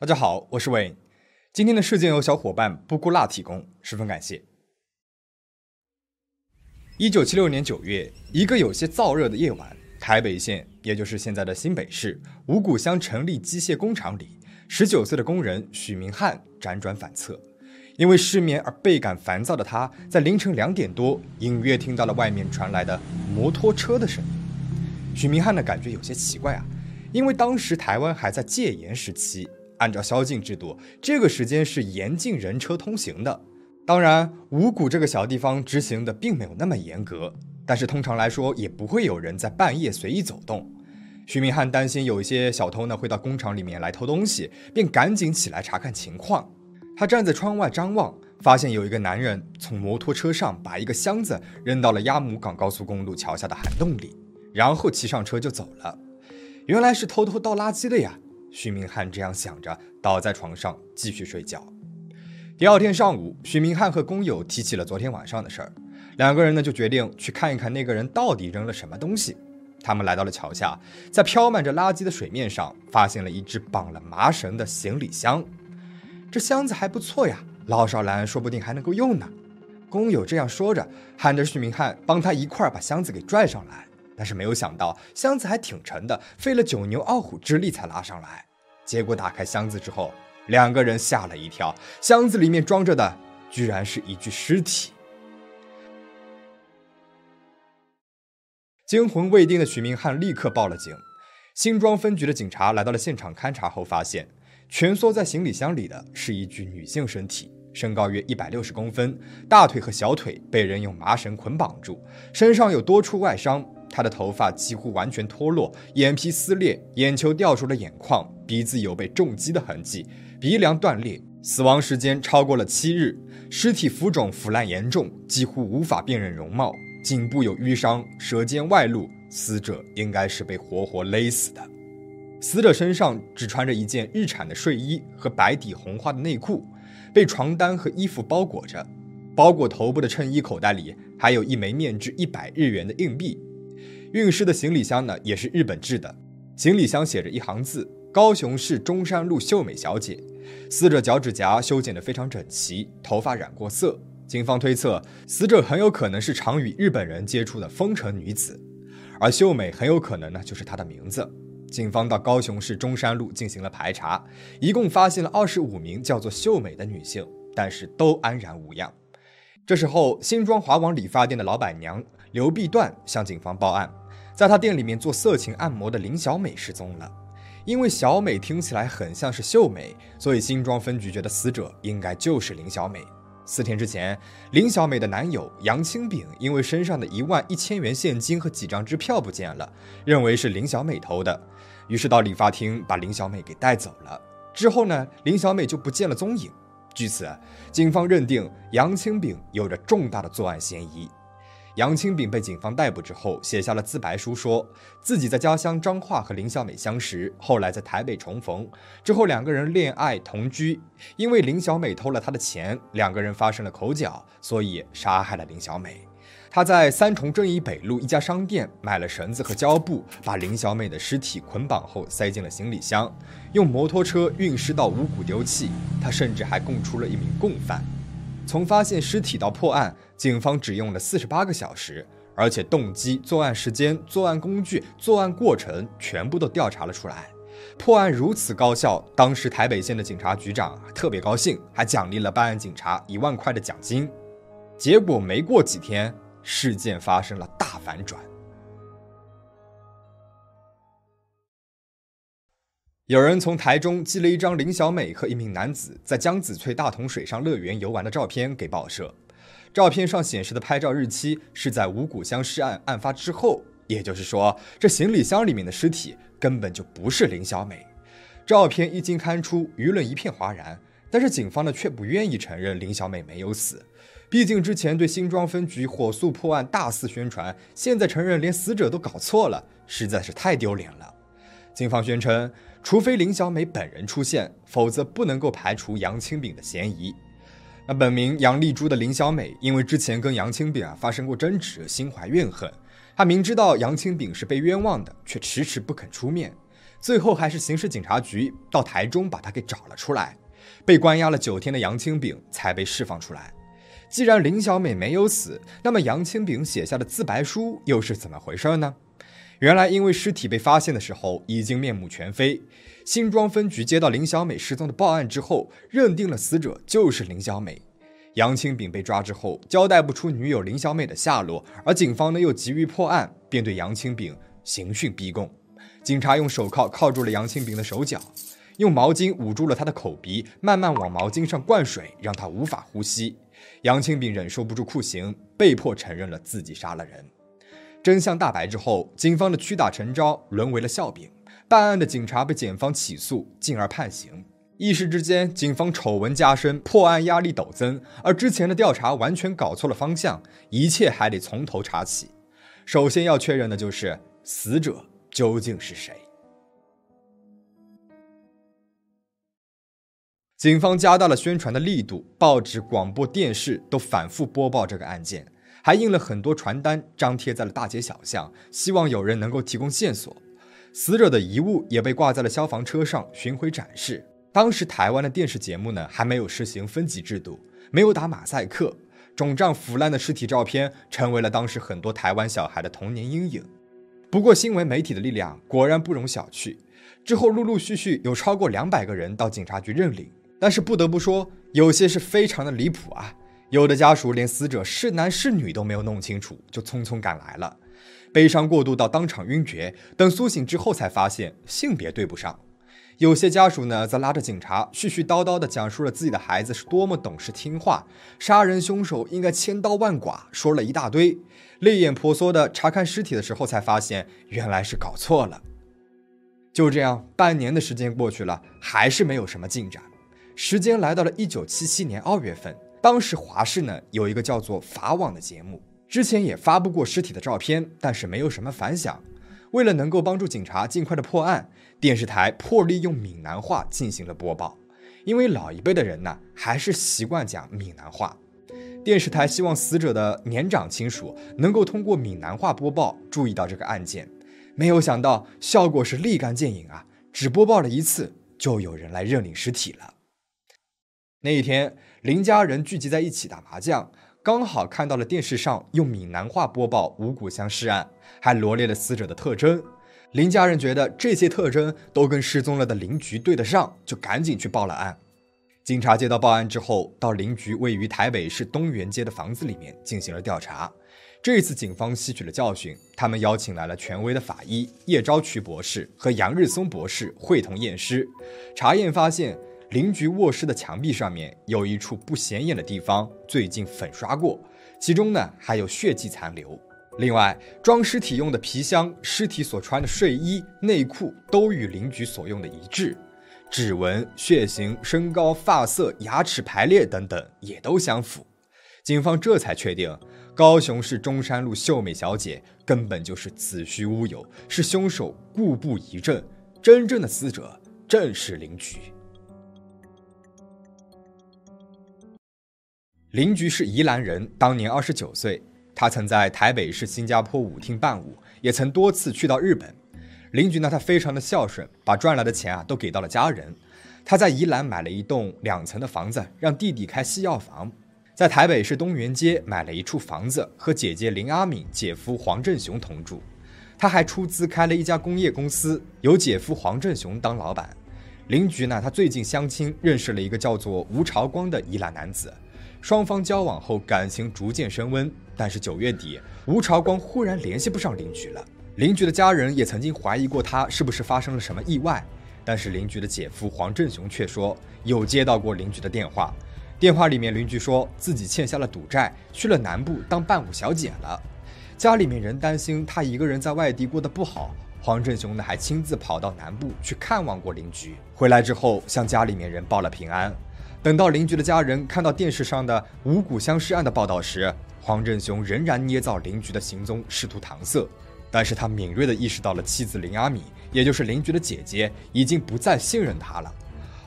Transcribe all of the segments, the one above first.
大家好，我是伟。今天的事件由小伙伴布谷辣提供，十分感谢。一九七六年九月，一个有些燥热的夜晚，台北县，也就是现在的新北市五股乡成立机械工厂里，十九岁的工人许明汉辗转反侧，因为失眠而倍感烦躁的他，在凌晨两点多，隐约听到了外面传来的摩托车的声音。许明汉的感觉有些奇怪啊，因为当时台湾还在戒严时期。按照宵禁制度，这个时间是严禁人车通行的。当然，五谷这个小地方执行的并没有那么严格，但是通常来说也不会有人在半夜随意走动。徐明汉担心有一些小偷呢会到工厂里面来偷东西，便赶紧起来查看情况。他站在窗外张望，发现有一个男人从摩托车上把一个箱子扔到了鸭母港高速公路桥下的涵洞里，然后骑上车就走了。原来是偷偷倒垃圾的呀。徐明汉这样想着，倒在床上继续睡觉。第二天上午，徐明汉和工友提起了昨天晚上的事儿，两个人呢就决定去看一看那个人到底扔了什么东西。他们来到了桥下，在飘满着垃圾的水面上，发现了一只绑了麻绳的行李箱。这箱子还不错呀，老少蓝说不定还能够用呢。工友这样说着，喊着徐明汉帮他一块儿把箱子给拽上来。但是没有想到，箱子还挺沉的，费了九牛二虎之力才拉上来。结果打开箱子之后，两个人吓了一跳，箱子里面装着的居然是一具尸体。惊魂未定的许明汉立刻报了警。新庄分局的警察来到了现场勘查后，发现蜷缩在行李箱里的是一具女性身体，身高约一百六十公分，大腿和小腿被人用麻绳捆绑住，身上有多处外伤。他的头发几乎完全脱落，眼皮撕裂，眼球掉出了眼眶，鼻子有被重击的痕迹，鼻梁断裂，死亡时间超过了七日，尸体浮肿腐烂严重，几乎无法辨认容貌，颈部有淤伤，舌尖外露，死者应该是被活活勒死的。死者身上只穿着一件日产的睡衣和白底红花的内裤，被床单和衣服包裹着，包裹头部的衬衣口袋里还有一枚面值一百日元的硬币。运尸的行李箱呢，也是日本制的。行李箱写着一行字：“高雄市中山路秀美小姐。”死者脚趾甲修剪得非常整齐，头发染过色。警方推测，死者很有可能是常与日本人接触的风尘女子，而秀美很有可能呢就是她的名字。警方到高雄市中山路进行了排查，一共发现了二十五名叫做秀美的女性，但是都安然无恙。这时候，新庄华王理发店的老板娘。刘碧段向警方报案，在他店里面做色情按摩的林小美失踪了。因为小美听起来很像是秀美，所以新庄分局觉得死者应该就是林小美。四天之前，林小美的男友杨清炳因为身上的一万一千元现金和几张支票不见了，认为是林小美偷的，于是到理发厅把林小美给带走了。之后呢，林小美就不见了踪影。据此，警方认定杨清炳有着重大的作案嫌疑。杨清炳被警方逮捕之后，写下了自白书，说自己在家乡彰化和林小美相识，后来在台北重逢，之后两个人恋爱同居。因为林小美偷了他的钱，两个人发生了口角，所以杀害了林小美。他在三重正义北路一家商店买了绳子和胶布，把林小美的尸体捆绑后塞进了行李箱，用摩托车运尸到五谷丢弃。他甚至还供出了一名共犯。从发现尸体到破案。警方只用了四十八个小时，而且动机、作案时间、作案工具、作案过程全部都调查了出来。破案如此高效，当时台北县的警察局长特别高兴，还奖励了办案警察一万块的奖金。结果没过几天，事件发生了大反转。有人从台中寄了一张林小美和一名男子在江子翠大同水上乐园游玩的照片给报社。照片上显示的拍照日期是在五谷乡尸案案发之后，也就是说，这行李箱里面的尸体根本就不是林小美。照片一经刊出，舆论一片哗然，但是警方呢却不愿意承认林小美没有死。毕竟之前对新庄分局火速破案大肆宣传，现在承认连死者都搞错了，实在是太丢脸了。警方宣称，除非林小美本人出现，否则不能够排除杨清炳的嫌疑。那本名杨丽珠的林小美，因为之前跟杨清炳啊发生过争执，心怀怨恨。她明知道杨清炳是被冤枉的，却迟迟不肯出面。最后还是刑事警察局到台中把他给找了出来。被关押了九天的杨清炳才被释放出来。既然林小美没有死，那么杨清炳写下的自白书又是怎么回事呢？原来，因为尸体被发现的时候已经面目全非，新庄分局接到林小美失踪的报案之后，认定了死者就是林小美。杨清炳被抓之后，交代不出女友林小美的下落，而警方呢又急于破案，便对杨清炳刑讯逼供。警察用手铐铐住了杨清炳的手脚。用毛巾捂住了他的口鼻，慢慢往毛巾上灌水，让他无法呼吸。杨清炳忍受不住酷刑，被迫承认了自己杀了人。真相大白之后，警方的屈打成招沦为了笑柄。办案的警察被检方起诉，进而判刑。一时之间，警方丑闻加深，破案压力陡增。而之前的调查完全搞错了方向，一切还得从头查起。首先要确认的就是死者究竟是谁。警方加大了宣传的力度，报纸、广播电视都反复播报这个案件，还印了很多传单，张贴在了大街小巷，希望有人能够提供线索。死者的遗物也被挂在了消防车上巡回展示。当时台湾的电视节目呢还没有实行分级制度，没有打马赛克，肿胀腐烂的尸体照片成为了当时很多台湾小孩的童年阴影。不过新闻媒体的力量果然不容小觑，之后陆陆续续有超过两百个人到警察局认领。但是不得不说，有些是非常的离谱啊！有的家属连死者是男是女都没有弄清楚，就匆匆赶来了，悲伤过度到当场晕厥。等苏醒之后，才发现性别对不上。有些家属呢，则拉着警察絮絮叨叨地讲述了自己的孩子是多么懂事听话，杀人凶手应该千刀万剐，说了一大堆。泪眼婆娑地查看尸体的时候，才发现原来是搞错了。就这样，半年的时间过去了，还是没有什么进展。时间来到了一九七七年二月份，当时华视呢有一个叫做《法网》的节目，之前也发布过尸体的照片，但是没有什么反响。为了能够帮助警察尽快的破案，电视台破例用闽南话进行了播报，因为老一辈的人呢还是习惯讲闽南话。电视台希望死者的年长亲属能够通过闽南话播报注意到这个案件，没有想到效果是立竿见影啊！只播报了一次，就有人来认领尸体了。那一天，林家人聚集在一起打麻将，刚好看到了电视上用闽南话播报五谷乡尸案，还罗列了死者的特征。林家人觉得这些特征都跟失踪了的邻居对得上，就赶紧去报了案。警察接到报案之后，到邻居位于台北市东园街的房子里面进行了调查。这次警方吸取了教训，他们邀请来了权威的法医叶昭渠博士和杨日松博士会同验尸，查验发现。邻居卧室的墙壁上面有一处不显眼的地方，最近粉刷过，其中呢还有血迹残留。另外，装尸体用的皮箱、尸体所穿的睡衣、内裤都与邻居所用的一致，指纹、血型、身高、发色、牙齿排列等等也都相符。警方这才确定，高雄市中山路秀美小姐根本就是子虚乌有，是凶手故布疑阵，真正的死者正是邻居。邻居是宜兰人，当年二十九岁。他曾在台北市新加坡舞厅伴舞，也曾多次去到日本。邻居呢，他非常的孝顺，把赚来的钱啊都给到了家人。他在宜兰买了一栋两层的房子，让弟弟开西药房。在台北市东园街买了一处房子，和姐姐林阿敏、姐夫黄振雄同住。他还出资开了一家工业公司，由姐夫黄振雄当老板。邻居呢，他最近相亲认识了一个叫做吴朝光的宜兰男子。双方交往后，感情逐渐升温。但是九月底，吴朝光忽然联系不上邻居了。邻居的家人也曾经怀疑过他是不是发生了什么意外。但是邻居的姐夫黄振雄却说有接到过邻居的电话，电话里面邻居说自己欠下了赌债，去了南部当伴舞小姐了。家里面人担心他一个人在外地过得不好，黄振雄呢还亲自跑到南部去看望过邻居。回来之后向家里面人报了平安。等到邻居的家人看到电视上的五谷相尸案的报道时，黄振雄仍然捏造邻居的行踪，试图搪塞。但是他敏锐地意识到了妻子林阿米，也就是邻居的姐姐，已经不再信任他了。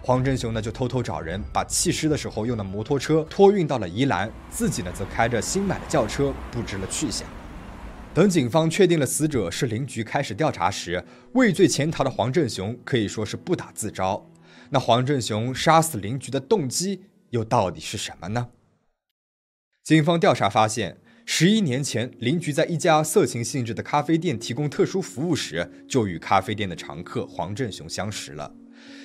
黄振雄呢，就偷偷找人把弃尸的时候用的摩托车托运到了宜兰，自己呢，则开着新买的轿车不知了去向。等警方确定了死者是邻居，开始调查时，畏罪潜逃的黄振雄可以说是不打自招。那黄振雄杀死邻居的动机又到底是什么呢？警方调查发现，十一年前，邻居在一家色情性质的咖啡店提供特殊服务时，就与咖啡店的常客黄振雄相识了。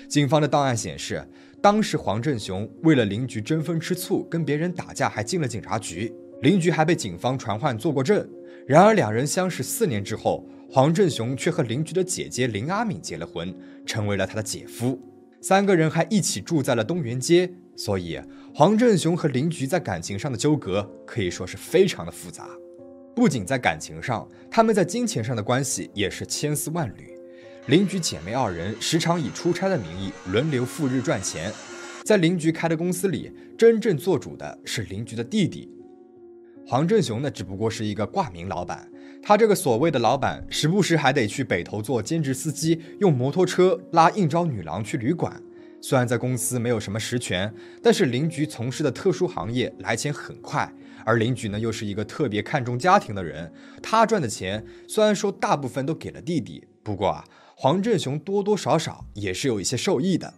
警方的档案显示，当时黄振雄为了邻居争风吃醋，跟别人打架，还进了警察局。邻居还被警方传唤做过证。然而，两人相识四年之后，黄振雄却和邻居的姐姐林阿敏结了婚，成为了他的姐夫。三个人还一起住在了东园街，所以黄振雄和林菊在感情上的纠葛可以说是非常的复杂。不仅在感情上，他们在金钱上的关系也是千丝万缕。邻居姐妹二人时常以出差的名义轮流赴日赚钱，在林菊开的公司里，真正做主的是林菊的弟弟。黄振雄呢，只不过是一个挂名老板。他这个所谓的老板，时不时还得去北头做兼职司机，用摩托车拉应招女郎去旅馆。虽然在公司没有什么实权，但是邻居从事的特殊行业来钱很快，而邻居呢又是一个特别看重家庭的人。他赚的钱虽然说大部分都给了弟弟，不过啊，黄振雄多多少少也是有一些受益的。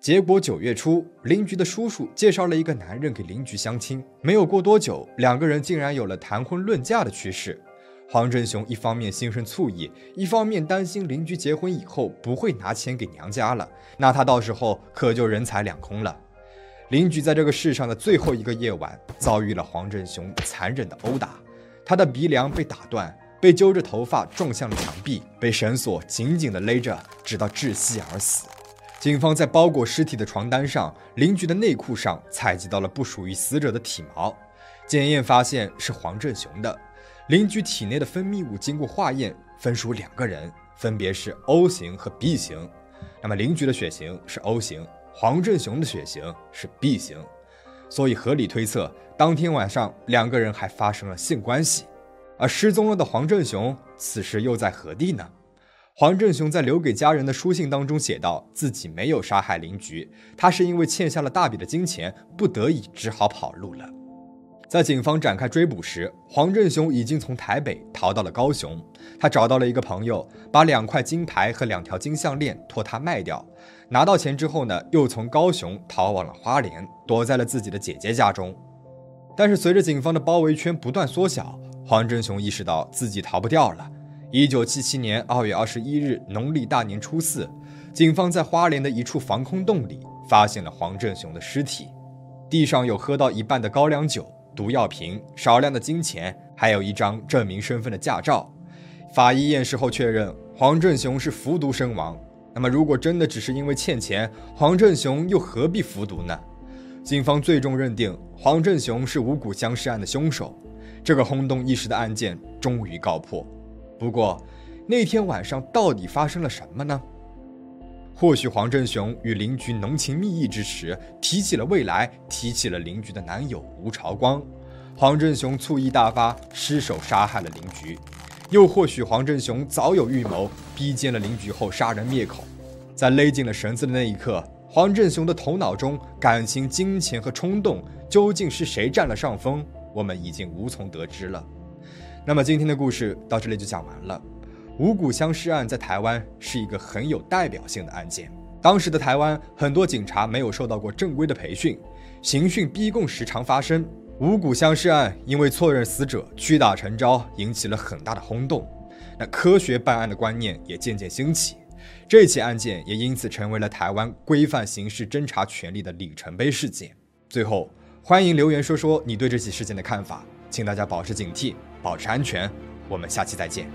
结果九月初，邻居的叔叔介绍了一个男人给邻居相亲。没有过多久，两个人竟然有了谈婚论嫁的趋势。黄振雄一方面心生醋意，一方面担心邻居结婚以后不会拿钱给娘家了，那他到时候可就人财两空了。邻居在这个世上的最后一个夜晚，遭遇了黄振雄残忍的殴打，他的鼻梁被打断，被揪着头发撞向了墙壁，被绳索紧紧地勒着，直到窒息而死。警方在包裹尸体的床单上、邻居的内裤上采集到了不属于死者的体毛，检验发现是黄振雄的。邻居体内的分泌物经过化验，分属两个人，分别是 O 型和 B 型。那么邻居的血型是 O 型，黄振雄的血型是 B 型，所以合理推测，当天晚上两个人还发生了性关系。而失踪了的黄振雄此时又在何地呢？黄振雄在留给家人的书信当中写道：“自己没有杀害邻居，他是因为欠下了大笔的金钱，不得已只好跑路了。”在警方展开追捕时，黄振雄已经从台北逃到了高雄。他找到了一个朋友，把两块金牌和两条金项链托他卖掉。拿到钱之后呢，又从高雄逃往了花莲，躲在了自己的姐姐家中。但是随着警方的包围圈不断缩小，黄振雄意识到自己逃不掉了。一九七七年二月二十一日，农历大年初四，警方在花莲的一处防空洞里发现了黄振雄的尸体，地上有喝到一半的高粱酒、毒药瓶、少量的金钱，还有一张证明身份的驾照。法医验尸后确认，黄振雄是服毒身亡。那么，如果真的只是因为欠钱，黄振雄又何必服毒呢？警方最终认定黄振雄是五谷僵尸案的凶手。这个轰动一时的案件终于告破。不过，那天晚上到底发生了什么呢？或许黄振雄与邻居浓情蜜意之时，提起了未来，提起了邻居的男友吴朝光。黄振雄醋意大发，失手杀害了邻居；又或许黄振雄早有预谋，逼奸了邻居后杀人灭口。在勒紧了绳子的那一刻，黄振雄的头脑中，感情、金钱和冲动究竟是谁占了上风？我们已经无从得知了。那么今天的故事到这里就讲完了。五谷相尸案在台湾是一个很有代表性的案件。当时的台湾很多警察没有受到过正规的培训，刑讯逼供时常发生。五谷相尸案因为错认死者，屈打成招，引起了很大的轰动。那科学办案的观念也渐渐兴起，这起案件也因此成为了台湾规范刑事侦查权力的里程碑事件。最后，欢迎留言说说你对这起事件的看法，请大家保持警惕。保持安全，我们下期再见。